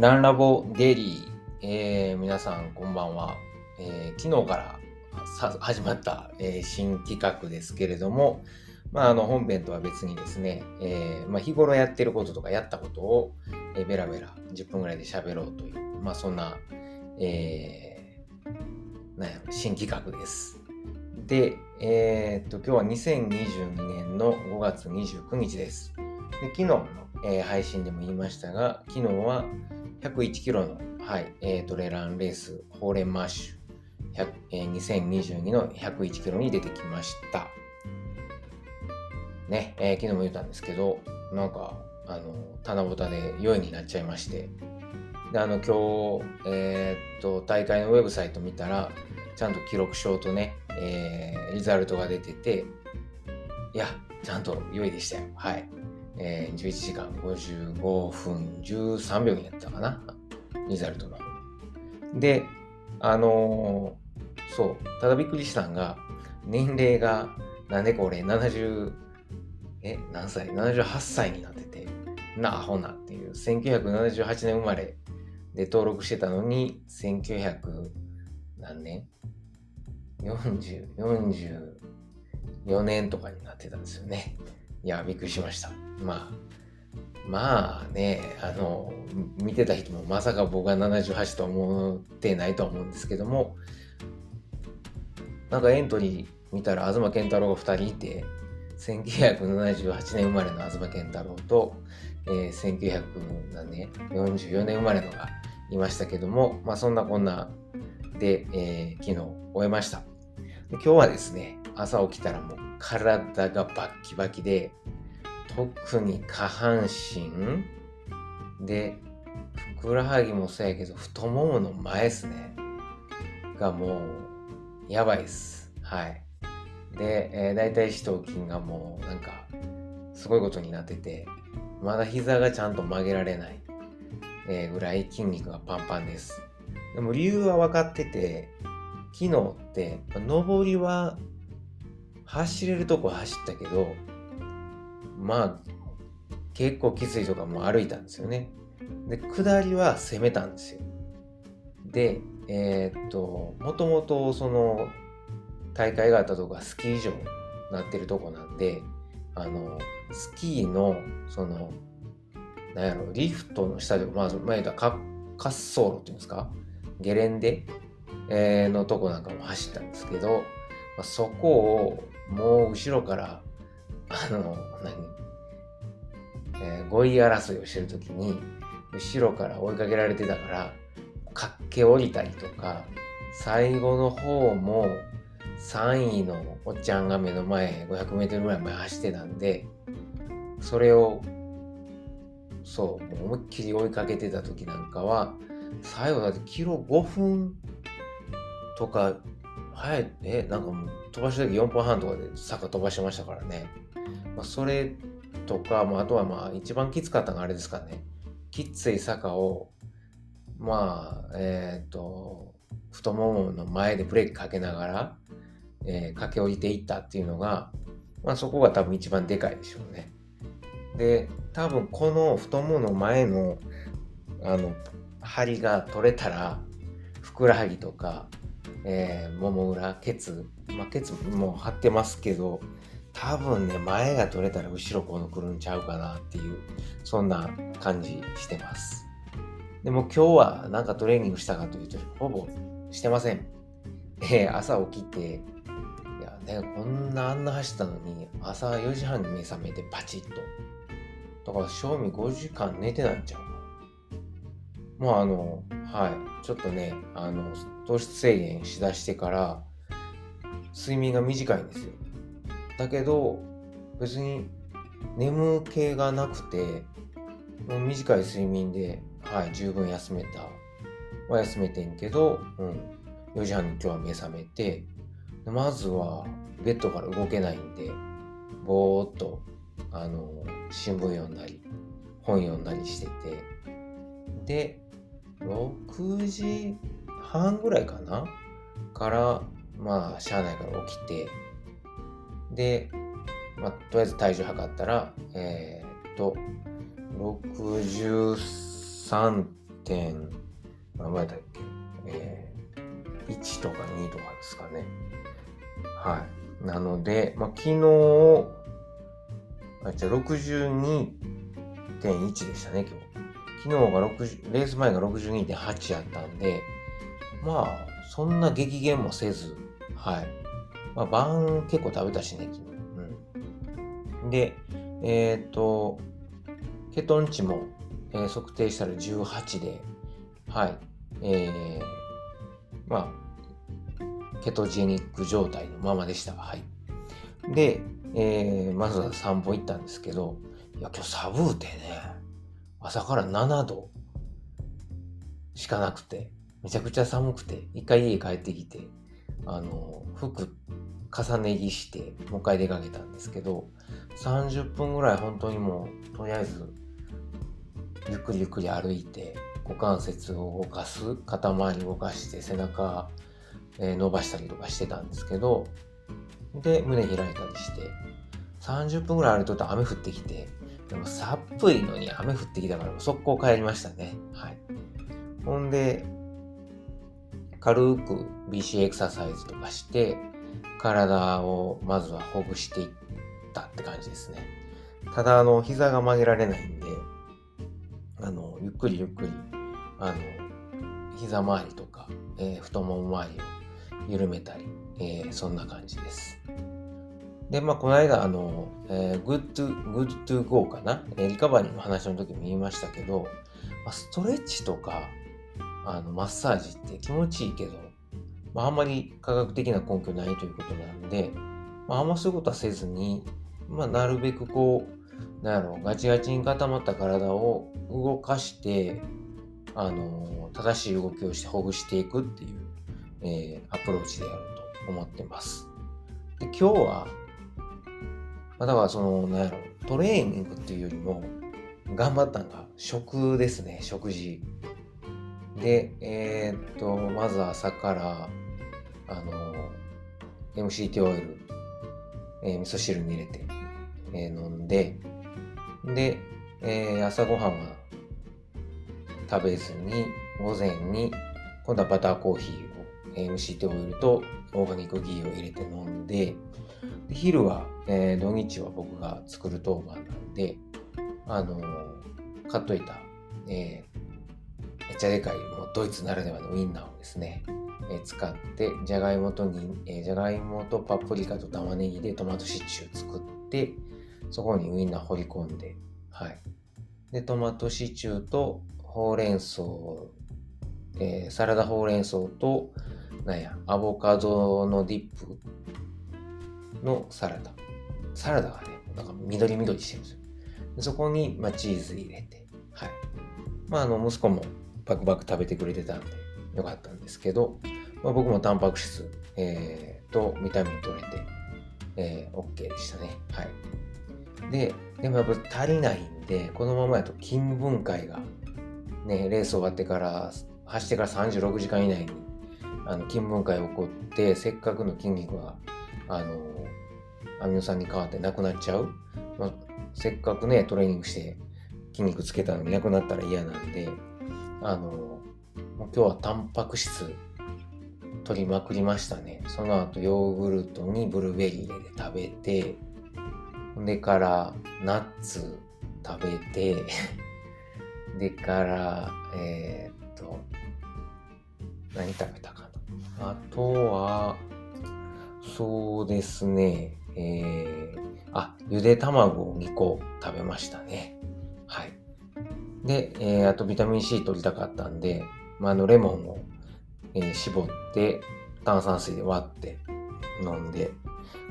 ランラボデイリー、えー、皆さんこんばんは。えー、昨日から始まった、えー、新企画ですけれども、まあ、あの本編とは別にですね、えまあ、日頃やってることとかやったことを、えベラベラ10分ぐらいで喋ろうという、まあ、そんな、えー、なんや新企画です。で、え、っと、今日は2022年の5月29日です。で昨日の、えー、配信でも言いましたが、昨日は101キロの、はいえー、トレランレース、ホーレンマッシュ、えー、2022の101キロに出てきました。ね、えー、昨日も言ったんですけど、なんか、あの、棚ぼたで4位になっちゃいまして、で、あの、今日、えー、っと、大会のウェブサイト見たら、ちゃんと記録証とね、えー、リザルトが出てて、いや、ちゃんと良いでしたよ。はい。えー、11時間55分13秒になったかな。リザルトの。で、あのー、そう、ただびっくりしたんが、年齢が、なんでこれ70、え、何歳 ?78 歳になってて、なあほなっていう、1978年生まれで登録してたのに、1900何年 ?40、44年とかになってたんですよね。いや、びっくりしました。まあ、まあね、あの、見てた人もまさか僕が78と思ってないと思うんですけども、なんかエントリー見たら東健太郎が2人いて、1978年生まれの東健太郎と、えー、1944年生まれのがいましたけども、まあそんなこんなで、えー、昨日終えました。今日はですね、朝起きたらもう体がバッキバキで、特に下半身で、ふくらはぎもそうやけど、太ももの前ですね。がもう、やばいです。はい。で、えー、大腿四頭筋がもう、なんか、すごいことになってて、まだ膝がちゃんと曲げられない、えー、ぐらい筋肉がパンパンです。でも理由は分かってて、昨日って、上りは走れるとこ走ったけど、まあ、結構きついとかも歩いたんですよね。で、下りは攻めたんですよ。で、えー、っと、もともとその大会があったとこがスキー場になってるとこなんで、あの、スキーの、その、なんやろ、リフトの下で、まあ、前言った滑走路っていうんですか？ゲレンデ、のとこなんかも走ったんですけど、まあ、そこをもう後ろからあの何、えー、5位争いをしてる時に後ろから追いかけられてたから駆け下りたりとか最後の方も3位のおっちゃんが目の前 500m ぐらい前走ってたんでそれをそう思いっきり追いかけてた時なんかは最後だってキロ5分とかはい、え、なんかもう飛ばした時4分半とかで坂飛ばしてましたからね。まあ、それとか、まあ、あとはまあ一番きつかったのがあれですかね。きつい坂を、まあ、えっ、ー、と、太ももの前でブレーキかけながら、えー、駆け下りていったっていうのが、まあそこが多分一番でかいでしょうね。で、多分この太ももの前の、あの、張りが取れたら、ふくらはぎとか、えー、もも裏、ケツ、まあ、ケツも張ってますけど、多分ね、前が取れたら後ろこの来るんちゃうかなっていう、そんな感じしてます。でも今日はなんかトレーニングしたかというと、ほぼしてません。えー、朝起きて、いやね、こんなあんな走ったのに、朝4時半に目覚めてパチッと。だから、賞味5時間寝てないんちゃうかもうあの、はい、ちょっとね、あの、糖質制限しだしてから、睡眠が短いんですよ。だけど、別に眠気がなくて、もう短い睡眠で、はい、十分休めた。は休めてんけど、うん、4時半に今日は目覚めて、まずはベッドから動けないんで、ぼーっと、あの、新聞読んだり、本読んだりしてて、で、6時半ぐらいかなから、まあ、車内から起きて、で、まあ、とりあえず体重測ったら、えー、っと、63点、何倍だっけ、えー、1とか2とかですかね。はい。なので、まあ、昨日、あ、じゃあ62.1でしたね、今日。昨日が60、レース前が62.8やったんで、まあ、そんな激減もせず、はい。まあ、晩結構食べたしね、昨日。うん。で、えっ、ー、と、ケトン値も、えー、測定したら18で、はい。えー、まあ、ケトジェニック状態のままでした。はい。で、えー、まずは散歩行ったんですけど、いや、今日寒うてね、朝から7度しかなくて、めちゃくちゃ寒くて、一回家帰ってきて、あの、服重ね着して、もう一回出かけたんですけど、30分ぐらい本当にもう、とりあえず、ゆっくりゆっくり歩いて、股関節を動かす、肩周り動かして、背中、え、伸ばしたりとかしてたんですけど、で、胸開いたりして、30分ぐらい歩いとった雨降ってきて、でもさっぷりのに雨降ってきたから速攻帰りましたね。はい。ほんで、軽く BC エクササイズとかして、体をまずはほぐしていったって感じですね。ただ、あの、膝が曲げられないんで、あの、ゆっくりゆっくり、あの、膝周りとか、えー、太もも周りを緩めたり、えー、そんな感じです。で、まあ、この間、あの、えー、good to, good to go かな、えリカバリーの話の時も言いましたけど、まあ、ストレッチとか、あのマッサージって気持ちいいけど、まあ、あんまり科学的な根拠ないということなんで、まあ、あんまそういうことはせずに、まあ、なるべくこう、なんやろ、ガチガチに固まった体を動かして、あの、正しい動きをしてほぐしていくっていう、えー、アプローチでやろうと思ってます。で今日は、まあ、だからその、なんやろ、トレーニングっていうよりも、頑張ったのが食ですね、食事。で、えー、っと、まず朝から、あの、MCT オイル、えー、味噌汁に入れて、えー、飲んで、で、えー、朝ごはんは食べずに、午前に、今度はバターコーヒーを、えー、MCT オイルとオーガニックギーを入れて飲んで、で昼は、えー、土日は僕が作る当番なんで、あのー、買っといた、えめっちゃでかいもうドイツならではのウインナーをですね、え、使ってじゃがいもとに、え、じゃがいもとパプリカと玉ねぎでトマトシチュー作ってそこにウインナー掘り込んではい。でトマトシチューとほうれん草、えー、サラダほうれん草となんやアボカドのディップのサラダ。サラダがねなんか緑緑してるんですよ。そこに、まあ、チーズ入れてはい。まああの息子もバクバク食べてくれてたんでよかったんですけど、まあ、僕もタンパク質、えー、とビタミン取れて、えー、OK でしたね。はい。で、でもやっぱ足りないんで、このままやと筋分解が、ね、レース終わってから、走ってから36時間以内にあの筋分解起こって、せっかくの筋肉が、あの、アミノ酸に変わってなくなっちゃう。まあ、せっかくね、トレーニングして筋肉つけたのになくなったら嫌なんで、あの、今日はタンパク質取りまくりましたね。その後ヨーグルトにブルーベリー入れて食べて、でからナッツ食べて、でから、えー、っと、何食べたかな。あとは、そうですね、えー、あ、ゆで卵を2個食べましたね。はい。で、えー、あとビタミン C 取りたかったんで、まあ、あのレモンを、えー、絞って炭酸水で割って飲んで、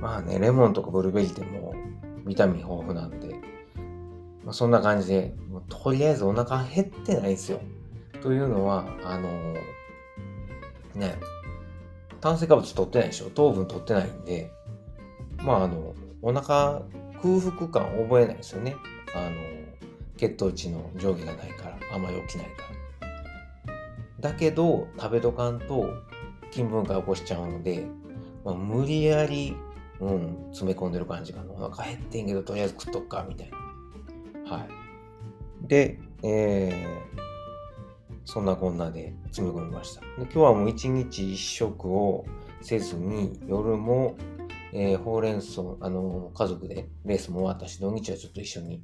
まあね、レモンとかブルーベリーってもうビタミン豊富なんで、まあ、そんな感じで、もうとりあえずお腹減ってないんですよ。というのは、あのー、ね、炭水化物取ってないでしょ糖分取ってないんで、まああの、お腹空腹感覚えないですよね。あの血糖値の上下がないからあまり起きないから。だけど食べとかんと筋分解起こしちゃうので、まあ、無理やり、うん、詰め込んでる感じかな。お腹減ってんけどとりあえず食っとくかみたいな。はい。でえそんなこんなで詰め込みました。で今日はもう一日一食をせずに、夜も、えー、ほうれん草、あの、家族でレースも終わったし、土日はちょっと一緒に、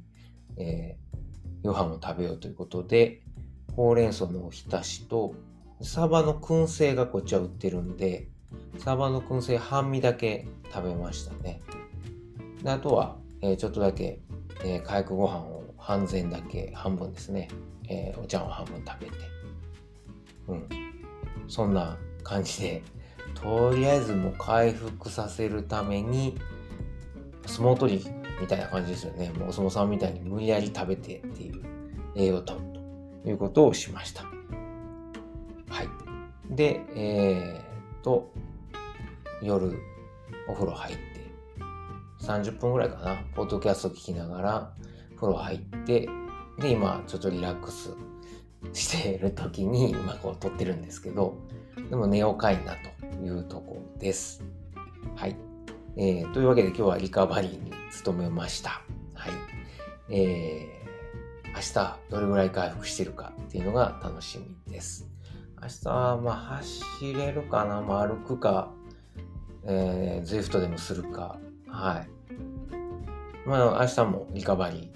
えー、夕飯を食べようということで、ほうれん草のおひたしと、サバの燻製がこっちは売ってるんで、サバの燻製半身だけ食べましたね。であとは、えー、ちょっとだけ、えー、火薬ご飯を半膳だけ、半分ですね、えー、お茶を半分食べて、うん。そんな感じで、とりあえずもう回復させるために、相撲取りみたいな感じですよね。もうお相撲さんみたいに無理やり食べてっていう栄養とということをしました。はい。で、えー、と、夜お風呂入って、30分ぐらいかな、ポッドキャスト聞きながら風呂入って、で、今ちょっとリラックスしている時に今こう撮ってるんですけど、でも寝ようかいなというとこです。はい。えー、というわけで今日はリカバリーに努めました。はい。えー、明日どれぐらい回復してるかっていうのが楽しみです。明日はまあ走れるかな、まあ、歩くか、えー、ZWIFT でもするか、はい。まあ明日もリカバリー、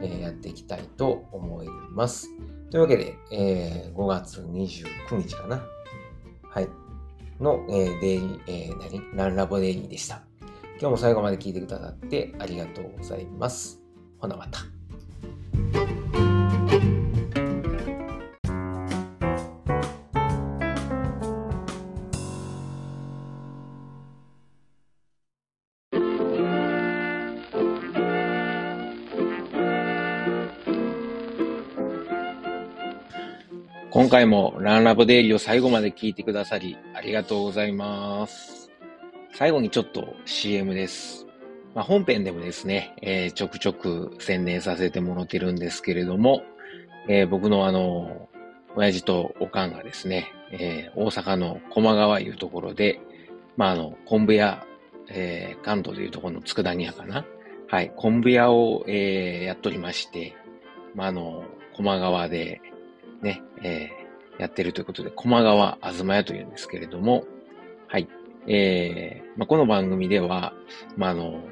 えー、やっていきたいと思います。というわけで、えー、5月29日かな。はい。の、えー、デイリー、えー、何？ランラボデイリーでした。今日も最後まで聞いてくださってありがとうございます。ほなまた。今回もランラボデイリーを最後まで聞いてくださりありがとうございます。最後にちょっと CM です。まあ、本編でもですね、えー、ちょくちょく宣伝させてもらってるんですけれども、えー、僕のあの、親父とおかんがですね、えー、大阪の駒川いうところで、まあ、あの、昆布屋、えー、関東でいうところの佃煮屋かな。はい、昆布屋を、えー、やっとりまして、まあ、あの、駒川で、ね、えー、やってるということで、駒川あずま屋というんですけれども、はい。えー、まあ、この番組では、まあ、あの、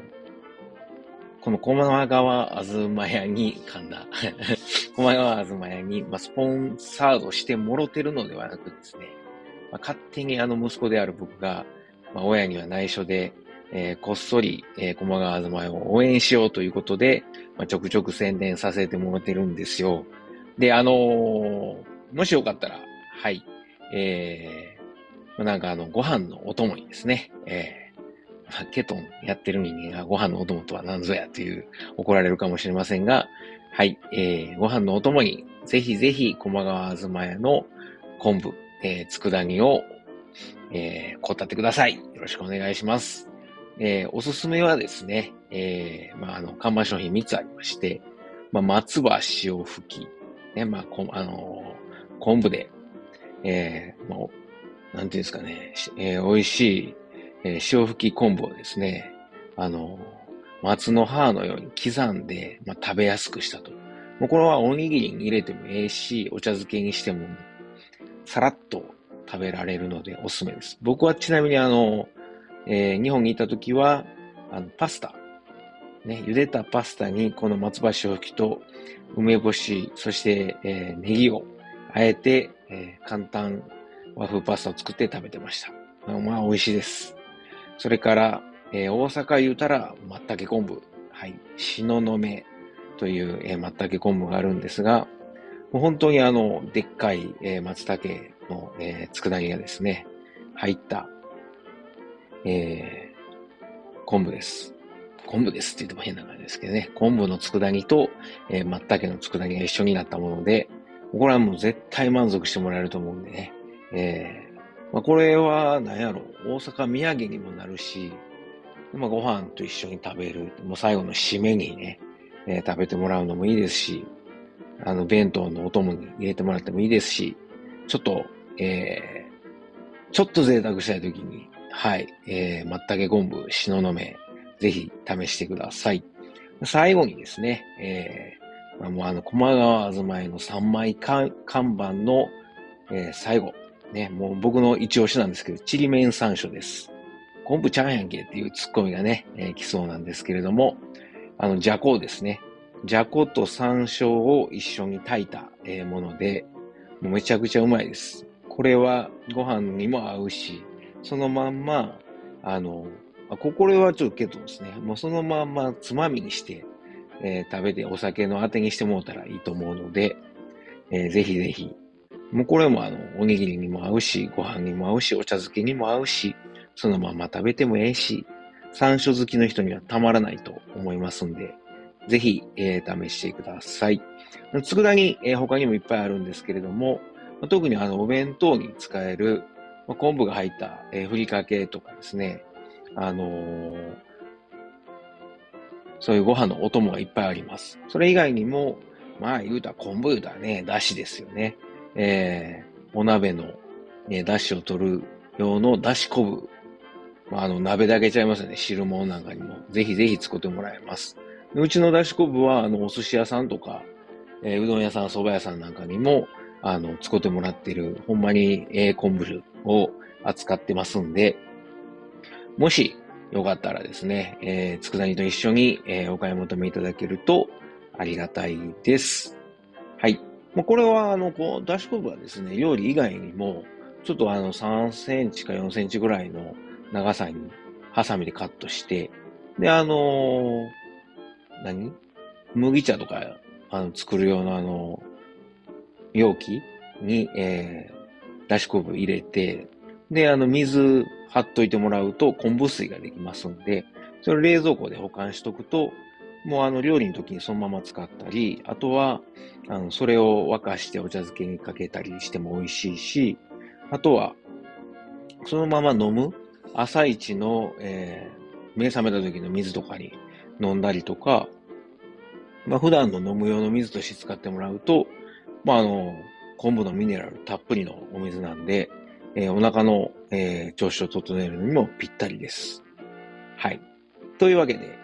この駒川あずま屋に、噛んだ、駒川あずま屋に、まあ、スポンサードしてもろてるのではなくですね、まあ、勝手にあの息子である僕が、まあ、親には内緒で、えー、こっそり、えー、駒川あずま屋を応援しようということで、まあ、ちょくちょく宣伝させてもらってるんですよ。で、あのー、もしよかったら、はい、えー、なんかあの、ご飯のお供にですね、えー、ケトンやってる人間がご飯のお供とは何ぞやという怒られるかもしれませんが、はい、えー、ご飯のお供に、ぜひぜひ、駒川あずま屋の昆布、えー、佃煮を、えー、こったってください。よろしくお願いします。えー、おすすめはですね、えー、まあ、あの、看板商品3つありまして、まあ、松葉塩吹き、ね、まあ、こあのー、昆布で、えー、まあ、なんていうんですかね、えー、美味しい、えー、塩吹き昆布をですね、あの、松の葉のように刻んで、まあ、食べやすくしたと。もうこれはおにぎりに入れてもええし、お茶漬けにしても、さらっと食べられるのでおすすめです。僕はちなみにあの、えー、日本にいた時は、あの、パスタ、ね、茹でたパスタにこの松葉塩吹きと梅干し、そして、えー、ネギをあえて、えー、簡単和風パスタを作って食べてました。まあ、美味しいです。それから、えー、大阪言うたら、まったけ昆布。はい。しののめという、えー、まったけ昆布があるんですが、もう本当にあの、でっかい、えー、松茸の、えー、佃煮がですね、入った、えー、昆布です。昆布ですって言っても変な感じですけどね、昆布の佃煮と、えー、松茸の佃煮が一緒になったもので、これはもう絶対満足してもらえると思うんでね。え、まあ、これは何やろ、大阪土産にもなるし、まあ、ご飯と一緒に食べる、もう最後の締めにね、えー、食べてもらうのもいいですし、あの、弁当のお供に入れてもらってもいいですし、ちょっと、えー、ちょっと贅沢したい時に、はい、えー、まったけ昆布、しののめ、ぜひ試してください。最後にですね、えー、もうあの、駒川あずまいの3枚看板の、えー、最後。ね、もう僕の一押しなんですけど、ちりめん山椒です。昆布ちゃんやんけっていうツッコミがね、えー、来そうなんですけれども、あの、じゃこですね。じゃこと山椒を一緒に炊いた、えー、もので、もうめちゃくちゃうまいです。これはご飯にも合うし、そのまんま、あの、あこれはちょっとけどですね、もうそのまんまつまみにして、えー、食べてお酒のあてにしてもらったらいいと思うので、えー、ぜひぜひ。もうこれもあの、おにぎりにも合うし、ご飯にも合うし、お茶漬けにも合うし、そのまま食べてもええし、山椒好きの人にはたまらないと思いますんで、ぜひ、えー、試してください。佃煮、えー、他にもいっぱいあるんですけれども、特にあの、お弁当に使える、まあ、昆布が入った、えー、ふりかけとかですね、あのー、そういうご飯のお供がいっぱいあります。それ以外にも、まあ言うたら昆布言うたらね、だしですよね。えー、お鍋の、ね、だしを取る用のだし昆布。まあ、あの、鍋だけちゃいますよね。汁物なんかにも。ぜひぜひ作ってもらえます。うちのだし昆布は、あの、お寿司屋さんとか、えー、うどん屋さん、蕎麦屋さんなんかにも、あの、使ってもらってる、ほんまに、えー、昆布を扱ってますんで、もし、よかったらですね、えー、佃煮と一緒に、えー、お買い求めいただけるとありがたいです。はい。もうこれは、あの、こう、ダッシュコブはですね、料理以外にも、ちょっとあの、3センチか4センチぐらいの長さに、ハサミでカットして、で、あのー、何？麦茶とか、あの、作る用のあの、容器に、えー、ダッシュコブ入れて、で、あの、水貼っといてもらうと昆布水ができますんで、それを冷蔵庫で保管しとくと、もうあの料理の時にそのまま使ったり、あとは、あの、それを沸かしてお茶漬けにかけたりしても美味しいし、あとは、そのまま飲む朝一の、えー、目覚めた時の水とかに飲んだりとか、まあ普段の飲む用の水として使ってもらうと、まああの、昆布のミネラルたっぷりのお水なんで、えー、お腹の、えー、調子を整えるのにもぴったりです。はい。というわけで、